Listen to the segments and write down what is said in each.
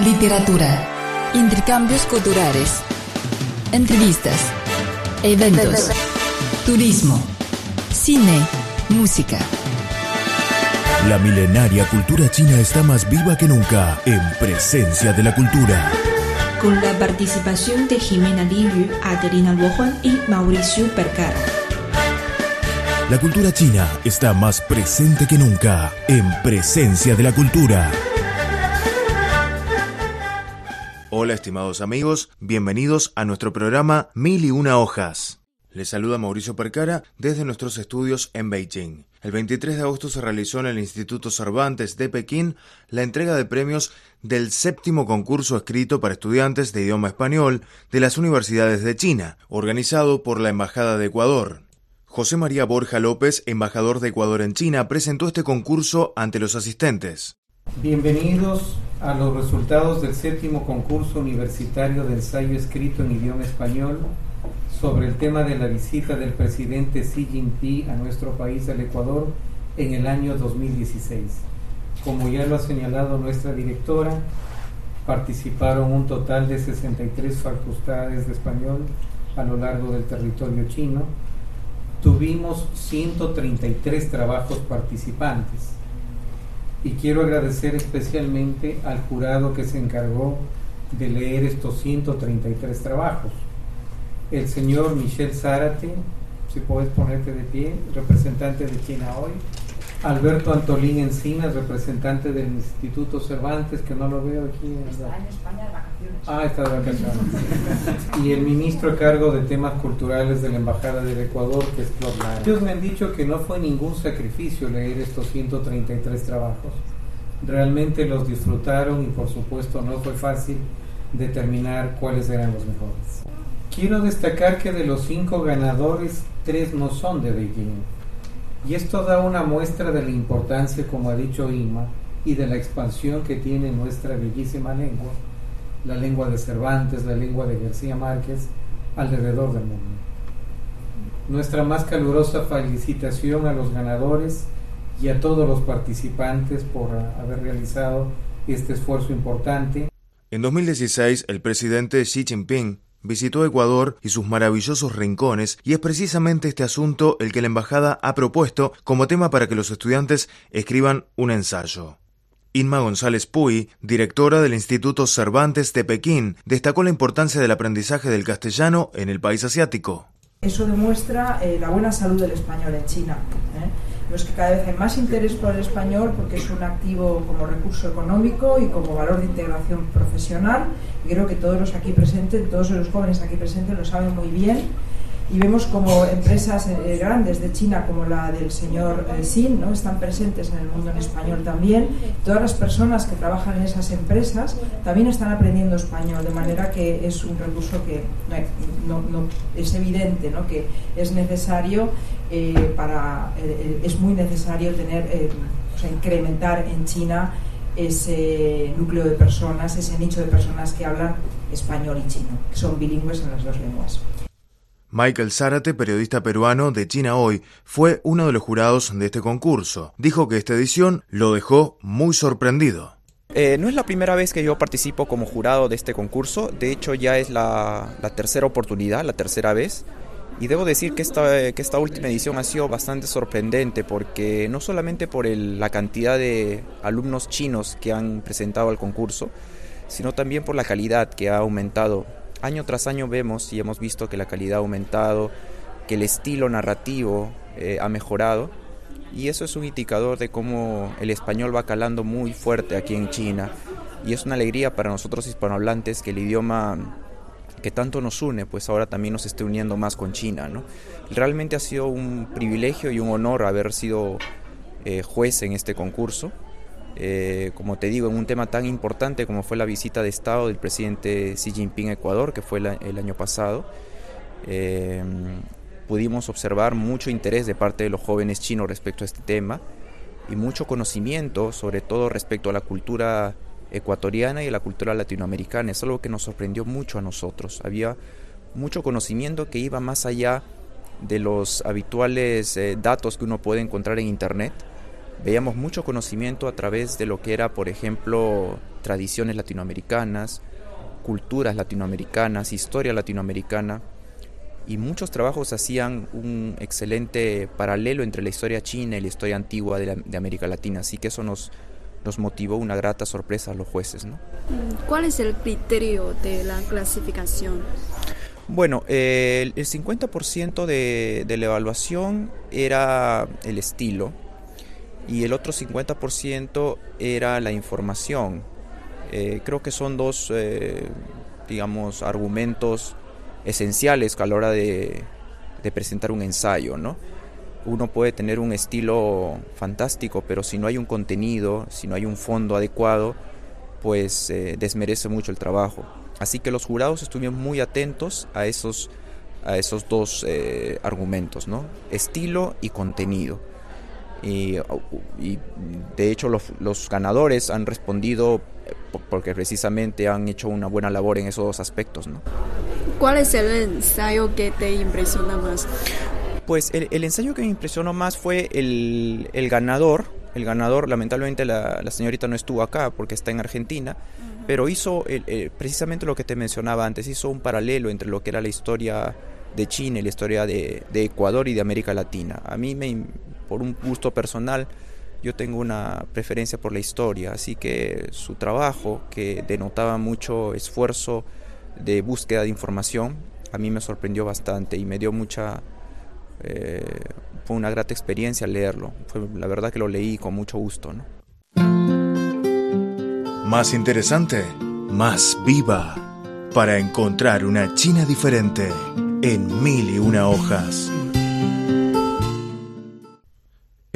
literatura, intercambios culturales, entrevistas, eventos, turismo, cine, música. La milenaria cultura china está más viva que nunca en presencia de la cultura. Con la participación de Jimena Liu, Adelina Luojuan y Mauricio Percara. La cultura china está más presente que nunca en presencia de la cultura. Hola estimados amigos, bienvenidos a nuestro programa Mil y una hojas. Les saluda Mauricio Percara desde nuestros estudios en Beijing. El 23 de agosto se realizó en el Instituto Cervantes de Pekín la entrega de premios del séptimo concurso escrito para estudiantes de idioma español de las universidades de China, organizado por la Embajada de Ecuador. José María Borja López, embajador de Ecuador en China, presentó este concurso ante los asistentes. Bienvenidos a los resultados del séptimo concurso universitario de ensayo escrito en idioma español sobre el tema de la visita del presidente Xi Jinping a nuestro país, al Ecuador, en el año 2016. Como ya lo ha señalado nuestra directora, participaron un total de 63 facultades de español a lo largo del territorio chino. Tuvimos 133 trabajos participantes y quiero agradecer especialmente al jurado que se encargó de leer estos 133 trabajos. El señor Michel Zárate, si puedes ponerte de pie, representante de China hoy. Alberto Antolín Encinas, representante del Instituto Cervantes, que no lo veo aquí. Está en España de vacaciones. Ah, está de vacaciones. y el ministro a cargo de temas culturales de la Embajada del Ecuador, que es Flor Lara. Ellos me han dicho que no fue ningún sacrificio leer estos 133 trabajos. Realmente los disfrutaron y por supuesto no fue fácil determinar cuáles eran los mejores. Quiero destacar que de los cinco ganadores, tres no son de Beijing. Y esto da una muestra de la importancia, como ha dicho Ima, y de la expansión que tiene nuestra bellísima lengua, la lengua de Cervantes, la lengua de García Márquez, alrededor del mundo. Nuestra más calurosa felicitación a los ganadores y a todos los participantes por haber realizado este esfuerzo importante. En 2016, el presidente Xi Jinping visitó Ecuador y sus maravillosos rincones y es precisamente este asunto el que la embajada ha propuesto como tema para que los estudiantes escriban un ensayo. Inma González Puy, directora del Instituto Cervantes de Pekín, destacó la importancia del aprendizaje del castellano en el país asiático. Eso demuestra eh, la buena salud del español en China. ¿eh? es que cada vez hay más interés por el español porque es un activo como recurso económico y como valor de integración profesional. Y creo que todos los aquí presentes, todos los jóvenes aquí presentes lo saben muy bien y vemos como empresas eh, grandes de China como la del señor eh, Xin ¿no? están presentes en el mundo en español también. Todas las personas que trabajan en esas empresas también están aprendiendo español, de manera que es un recurso que no, es evidente ¿no? que es necesario eh, para es muy necesario tener o incrementar en China ese núcleo de personas, ese nicho de personas que hablan español y chino, que son bilingües en las dos lenguas. Michael Zárate, periodista peruano de China Hoy, fue uno de los jurados de este concurso. Dijo que esta edición lo dejó muy sorprendido. Eh, no es la primera vez que yo participo como jurado de este concurso, de hecho ya es la, tercera oportunidad, la tercera vez. Y debo decir que esta, que esta última edición ha sido bastante sorprendente porque no solamente por la cantidad de alumnos chinos que han presentado al concurso, sino también por la calidad que ha aumentado año tras año vemos y hemos visto que la calidad ha aumentado, que el estilo narrativo eh, ha mejorado y eso es un indicador de cómo el español va calando muy fuerte aquí en China y es una alegría para nosotros hispanohablantes que el idioma que tanto nos une, pues ahora también nos esté uniendo más con China. ¿no? Realmente ha sido un privilegio y un honor haber sido eh, juez en este concurso. Eh, como te digo, en un tema tan importante como fue la visita de Estado del presidente Xi Jinping a Ecuador, que fue el año pasado, eh, pudimos observar mucho interés de parte de los jóvenes chinos respecto a este tema y mucho conocimiento, sobre todo respecto a la cultura ecuatoriana y a la cultura latinoamericana. Es algo que nos sorprendió mucho a nosotros. Había mucho conocimiento que iba más allá de los habituales eh, datos que uno puede encontrar en Internet veíamos mucho conocimiento a través de lo que era, por ejemplo, tradiciones latinoamericanas, culturas latinoamericanas, historia latinoamericana, y muchos trabajos hacían un excelente paralelo entre la historia china y la historia antigua de, América Latina, así que eso nos, nos motivó una grata sorpresa a los jueces. ¿no? ¿Cuál es el criterio de la clasificación? Bueno, el 50% de, de, la evaluación era el estilo y el otro 50% era la información. Eh, creo que son dos, eh, digamos, argumentos esenciales a la hora de, presentar un ensayo, ¿no? Uno puede tener un estilo fantástico, pero si no hay un contenido, si no hay un fondo adecuado, pues eh, desmerece mucho el trabajo. Así que los jurados estuvieron muy atentos a esos, a esos dos argumentos, ¿no? Estilo y contenido. Y, de hecho los, los, ganadores han respondido eh, porque precisamente han hecho una buena labor en esos dos aspectos, ¿no? ¿Cuál es el ensayo que te impresiona más? Pues el, ensayo que me impresionó más fue el, ganador. El ganador, lamentablemente la, señorita no estuvo acá porque está en Argentina, pero hizo precisamente lo que te mencionaba antes, hizo un paralelo entre lo que era la historia de China y la historia de, Ecuador y de América Latina. A mí, me, por un gusto personal, yo tengo una preferencia por la historia, así que su trabajo, que denotaba mucho esfuerzo, de búsqueda de información, a mí me sorprendió bastante y me dio mucha... Eh, fue una grata experiencia leerlo. Fue, la verdad que lo leí con mucho gusto. Más interesante, más viva, para encontrar una China diferente en mil y una hojas.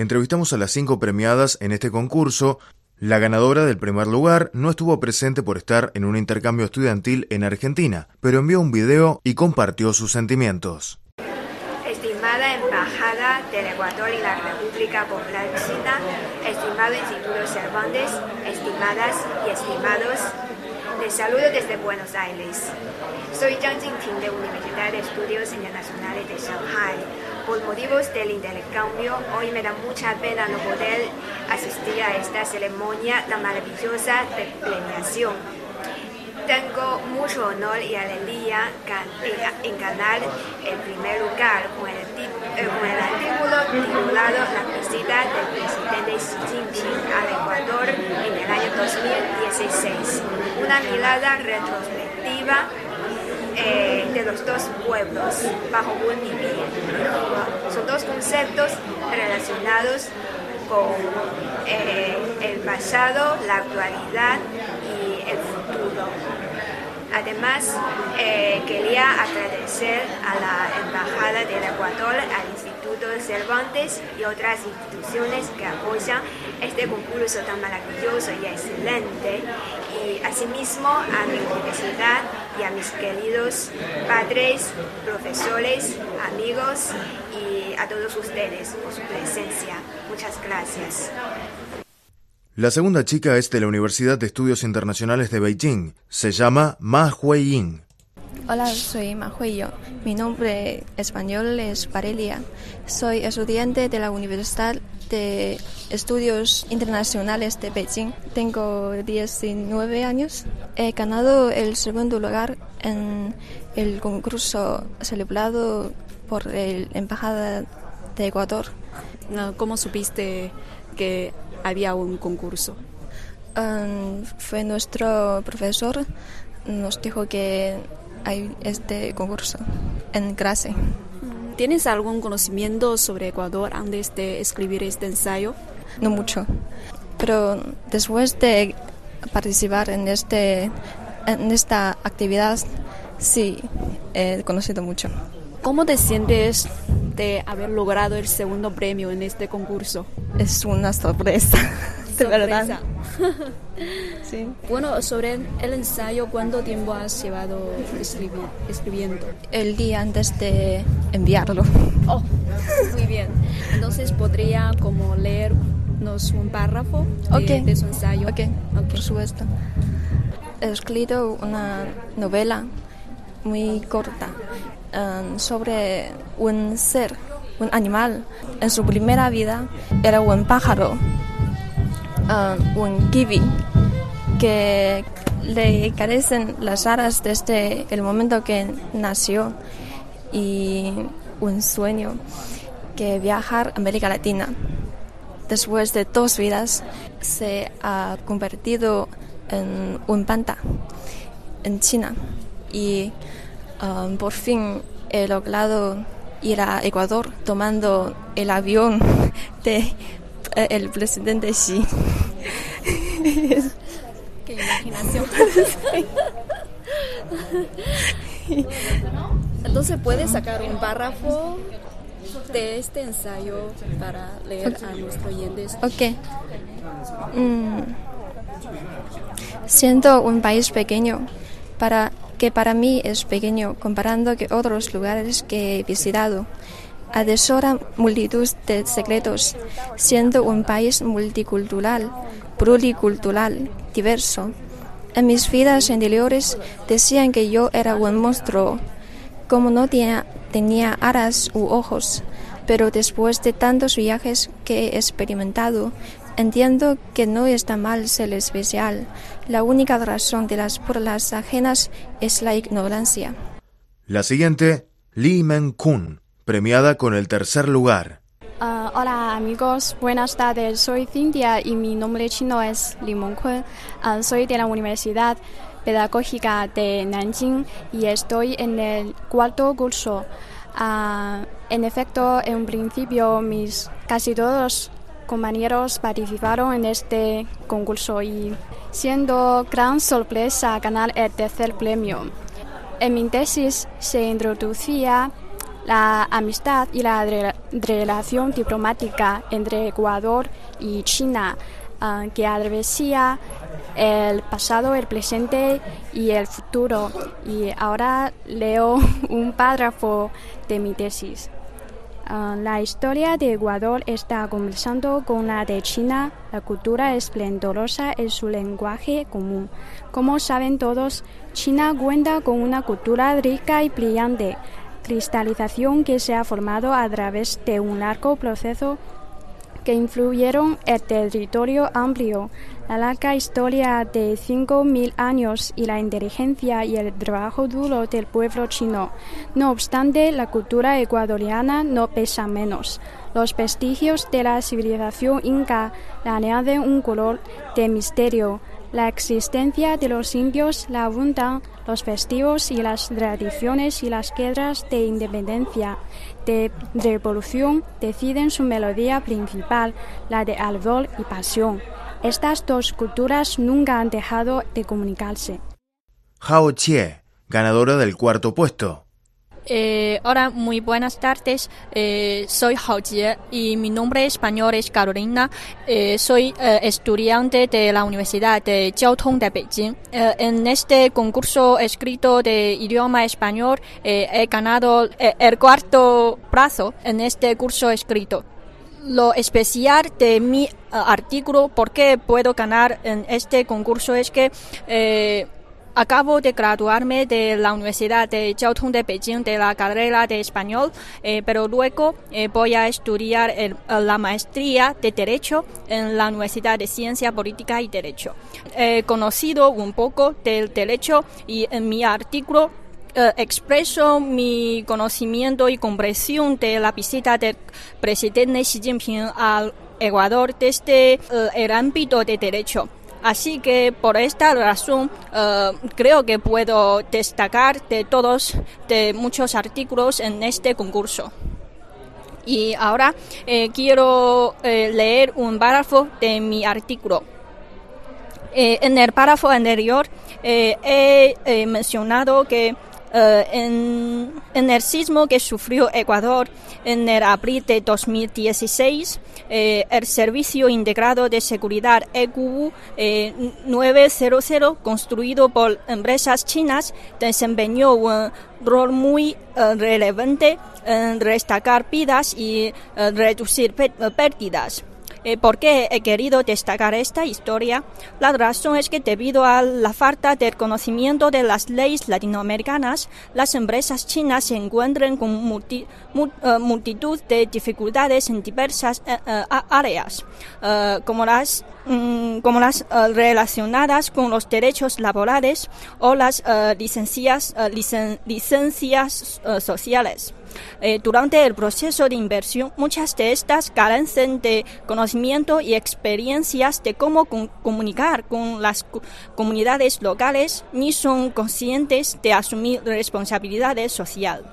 Entrevistamos a las cinco premiadas en este concurso la ganadora del primer lugar no estuvo presente por estar en un intercambio estudiantil en Argentina, pero envió un video y compartió sus sentimientos. Estimada Embajada del Ecuador y la República Popular China, estimado Instituto Cervantes, estimadas y estimados, les saludo desde Buenos Aires. Soy Zhang Jingting de Universidad de Estudios Internacionales de Shanghai por motivos del intercambio, hoy me da mucha pena no poder asistir a esta ceremonia tan maravillosa de premiación. Tengo mucho honor y alegría en ganar el primer lugar con el, eh, artículo titulado La visita del presidente Xi Jinping al Ecuador en el año 2016. Una mirada retrospectiva eh, de los dos pueblos bajo un vivir. Son dos conceptos relacionados con eh, el pasado, la actualidad y el futuro. Además, eh, quería agradecer a la Embajada del Ecuador, al Instituto Cervantes y otras instituciones que apoyan este concurso tan maravilloso y excelente, y asimismo a mi universidad y a mis queridos padres, profesores, amigos y a todos ustedes por su presencia. Muchas gracias. La segunda chica es de la Universidad de Estudios Internacionales de Beijing. Se llama Ma Huiying. Hola, soy Ma Huiying. Mi nombre español es Parelia. Soy estudiante de la Universidad de Estudios Internacionales de Beijing. Tengo 19 años. He ganado el segundo lugar en el concurso celebrado por la Embajada de Ecuador. ¿Cómo supiste que había un concurso? Um, fue nuestro profesor, nos dijo que hay este concurso en clase. ¿Tienes algún conocimiento sobre Ecuador antes de escribir este ensayo? No mucho, pero después de participar en, este, en esta actividad, sí, he conocido mucho. ¿Cómo te sientes de haber logrado el segundo premio en este concurso? Es una sorpresa, de verdad. sí. Bueno, sobre el ensayo, ¿cuánto tiempo has llevado escribiendo? El día antes de enviarlo. Oh, muy bien. Entonces podría como leernos un párrafo de, su ensayo. Ok, por supuesto. He escrito una novela muy corta um, sobre un ser, un animal. En su primera vida era un pájaro, un kiwi, que le carecen las alas desde el momento que nació y un sueño que viajar a América Latina. Después de dos vidas se ha convertido en un panda en China y um, por fin he logrado ir a Ecuador tomando el avión de el presidente Xi. Qué imaginación. Entonces puedes sacar un párrafo de este ensayo para leer a nuestros oyentes. Ok. Mm. Siendo un país pequeño, para que para mí es pequeño comparando con otros lugares que he visitado, adesora multitud de secretos, siendo un país multicultural, pluricultural, diverso. En mis vidas anteriores decían que yo era un monstruo, como no tenía, tenía aras u ojos, pero después de tantos viajes que he experimentado, entiendo que no está mal ser especial. La única razón de las burlas ajenas es la ignorancia. La siguiente, Lee Men-kun, premiada con el tercer lugar. Uh, hola amigos, buenas tardes. Soy Cintia y mi nombre chino es Li Mengkun. Uh, soy de la Universidad Pedagógica de Nanjing y estoy en el cuarto curso. Uh, en efecto, en principio mis casi todos compañeros participaron en este concurso y siendo gran sorpresa ganar el tercer premio. En mi tesis se introducía la amistad y la relación diplomática entre Ecuador y China ah, que atravesía el pasado, el presente y el futuro. Y ahora leo un párrafo de mi tesis. Ah, la historia de Ecuador está conversando con la de China. La cultura esplendorosa es su lenguaje común. Como saben todos, China cuenta con una cultura rica y brillante cristalización que se ha formado a través de un largo proceso que influyeron el territorio amplio, la larga historia de 5.000 años y la inteligencia y el trabajo duro del pueblo chino. No obstante, la cultura ecuatoriana no pesa menos. Los vestigios de la civilización inca le añaden un color de misterio, la existencia de los indios la abundan los festivos y las tradiciones y las guerras de independencia, de revolución, deciden su melodía principal, la de ardor y pasión. Estas dos culturas nunca han dejado de comunicarse. Hao Chie, ganadora del cuarto puesto. Eh, hola, muy buenas tardes. Eh, soy Hao Jie y mi nombre español es Carolina. Eh, soy eh, estudiante de la Universidad de Jiao Tong de Beijing. En este concurso escrito de idioma español he ganado el cuarto plazo en este curso escrito. Lo especial de mi artículo, por qué puedo ganar en este concurso, es que Acabo de graduarme de la Universidad de Tong de Beijing de la carrera de español, eh, pero luego eh, voy a estudiar eh, la maestría de Derecho en la Universidad de Ciencia Política y Derecho. He conocido un poco del derecho y en mi artículo expreso mi conocimiento y comprensión de la visita del presidente Xi Jinping al Ecuador desde el ámbito de derecho. Así que por esta razón eh, creo que puedo destacar de todos, de muchos artículos en este concurso. Y ahora eh, quiero eh, leer un párrafo de mi artículo. en el párrafo anterior he mencionado que eh, en, el sismo que sufrió Ecuador en el abril de 2016, eh, el Servicio Integrado de Seguridad EQU 900, eh, construido por empresas chinas, desempeñó un rol muy relevante en destacar vidas y reducir pérdidas. Eh, ¿Por qué he querido destacar esta historia? La razón es que debido a la falta de conocimiento de las leyes latinoamericanas, las empresas chinas se encuentran con eh, multitud de dificultades en diversas eh, áreas, como las mm, como las relacionadas con los derechos laborales o las licencias, licencias sociales. Eh, durante el proceso de inversión, muchas de estas carecen de conocimiento y experiencias de cómo comunicar con las comunidades locales ni son conscientes de asumir responsabilidades sociales.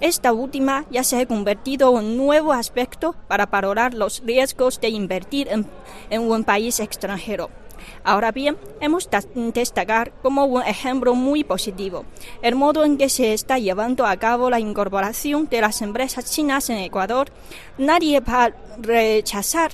Esta última ya se ha convertido en un nuevo aspecto para valorar los riesgos de invertir en un país extranjero. Ahora bien, hemos de destacar como un ejemplo muy positivo el modo en que se está llevando a cabo la incorporación de las empresas chinas en Ecuador. Nadie va a rechazar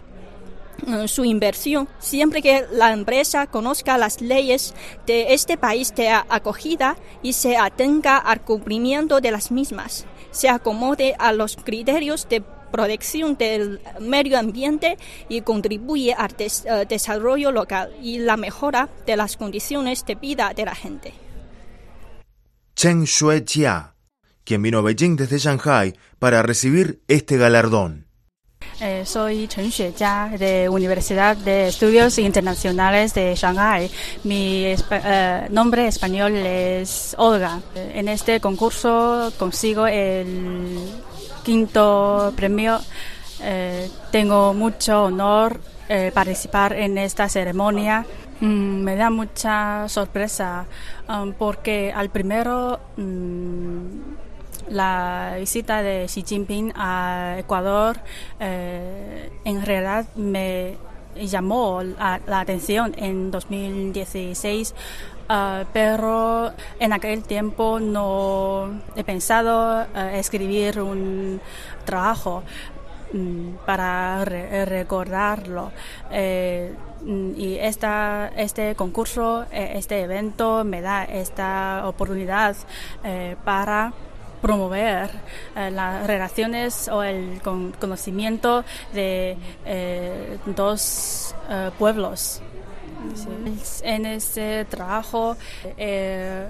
su inversión siempre que la empresa conozca las leyes de este país de acogida y se atenga al cumplimiento de las mismas, se acomode a los criterios de protección del medio ambiente y contribuye al eh, desarrollo local y la mejora de las condiciones de vida de la gente. Chen Jia, quien vino a Beijing desde Shanghai para recibir este galardón. Eh, soy Chen Xuejia de Universidad de Estudios Internacionales de Shanghai. Mi eh, nombre español es Olga. En este concurso consigo el quinto premio. Eh, tengo mucho honor eh, participar en esta ceremonia. Mm, me da mucha sorpresa um, porque al primero mm, la visita de Xi Jinping a Ecuador eh, en realidad me llamó la, atención en 2016 Ah, pero en aquel tiempo no he pensado eh, escribir un trabajo mm, para recordarlo. Eh, y esta, este concurso, eh, este evento me da esta oportunidad para promover las relaciones o el conocimiento de dos pueblos. En este trabajo he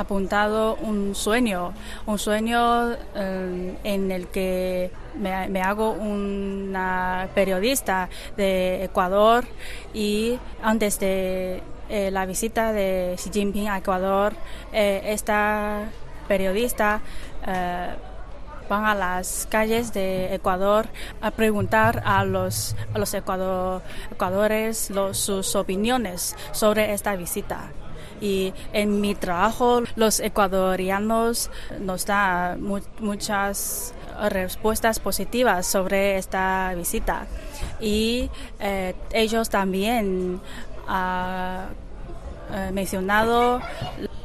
apuntado un sueño, un sueño eh, en el que me, hago una periodista de Ecuador y antes de eh, la visita de Xi Jinping a Ecuador, eh, esta periodista van a las calles de Ecuador a preguntar a los, a los ecuadores sus opiniones sobre esta visita. Y en mi trabajo los ecuatorianos nos dan muchas respuestas positivas sobre esta visita. Y eh, ellos también han eh, mencionado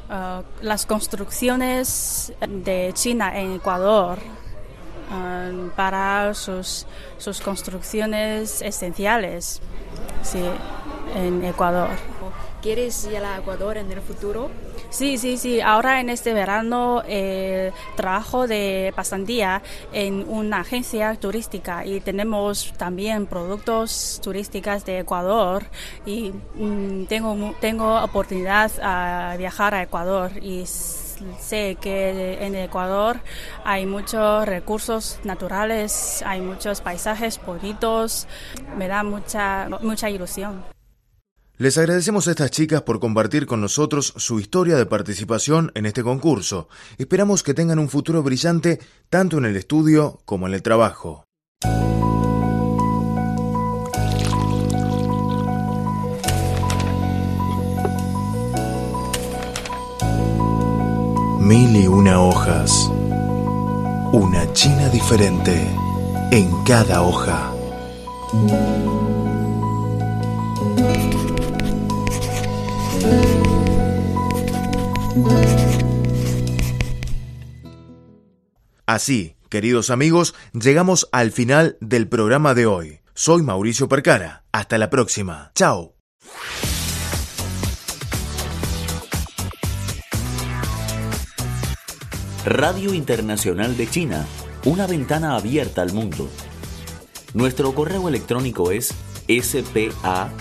Uh, las construcciones de China en Ecuador uh, para sus, sus construcciones esenciales sí, en Ecuador. ¿Quieres ir a Ecuador en el futuro? Sí, sí, sí. Ahora en este verano eh, trabajo de pasantía en una agencia turística y tenemos también productos turísticos de Ecuador y mm, tengo, tengo oportunidad a viajar a Ecuador y sé que en Ecuador hay muchos recursos naturales, hay muchos paisajes bonitos, me da mucha, mucha ilusión. Les agradecemos a estas chicas por compartir con nosotros su historia de participación en este concurso. Esperamos que tengan un futuro brillante tanto en el estudio como en el trabajo. Mil y una hojas. Una China diferente en cada hoja. Así, queridos amigos, llegamos al final del programa de hoy. Soy Mauricio Percara. Hasta la próxima. Chao. Radio Internacional de China, una ventana abierta al mundo. Nuestro correo electrónico es spa.cri.com.cn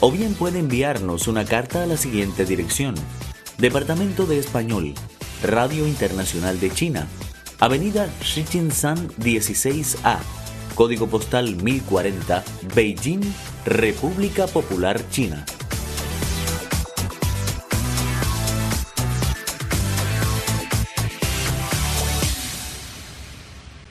o bien puede enviarnos una carta a la siguiente dirección. Departamento de Español, Radio Internacional de China, Avenida Shichinshan 16A, Código Postal 1040, Beijing, República Popular China.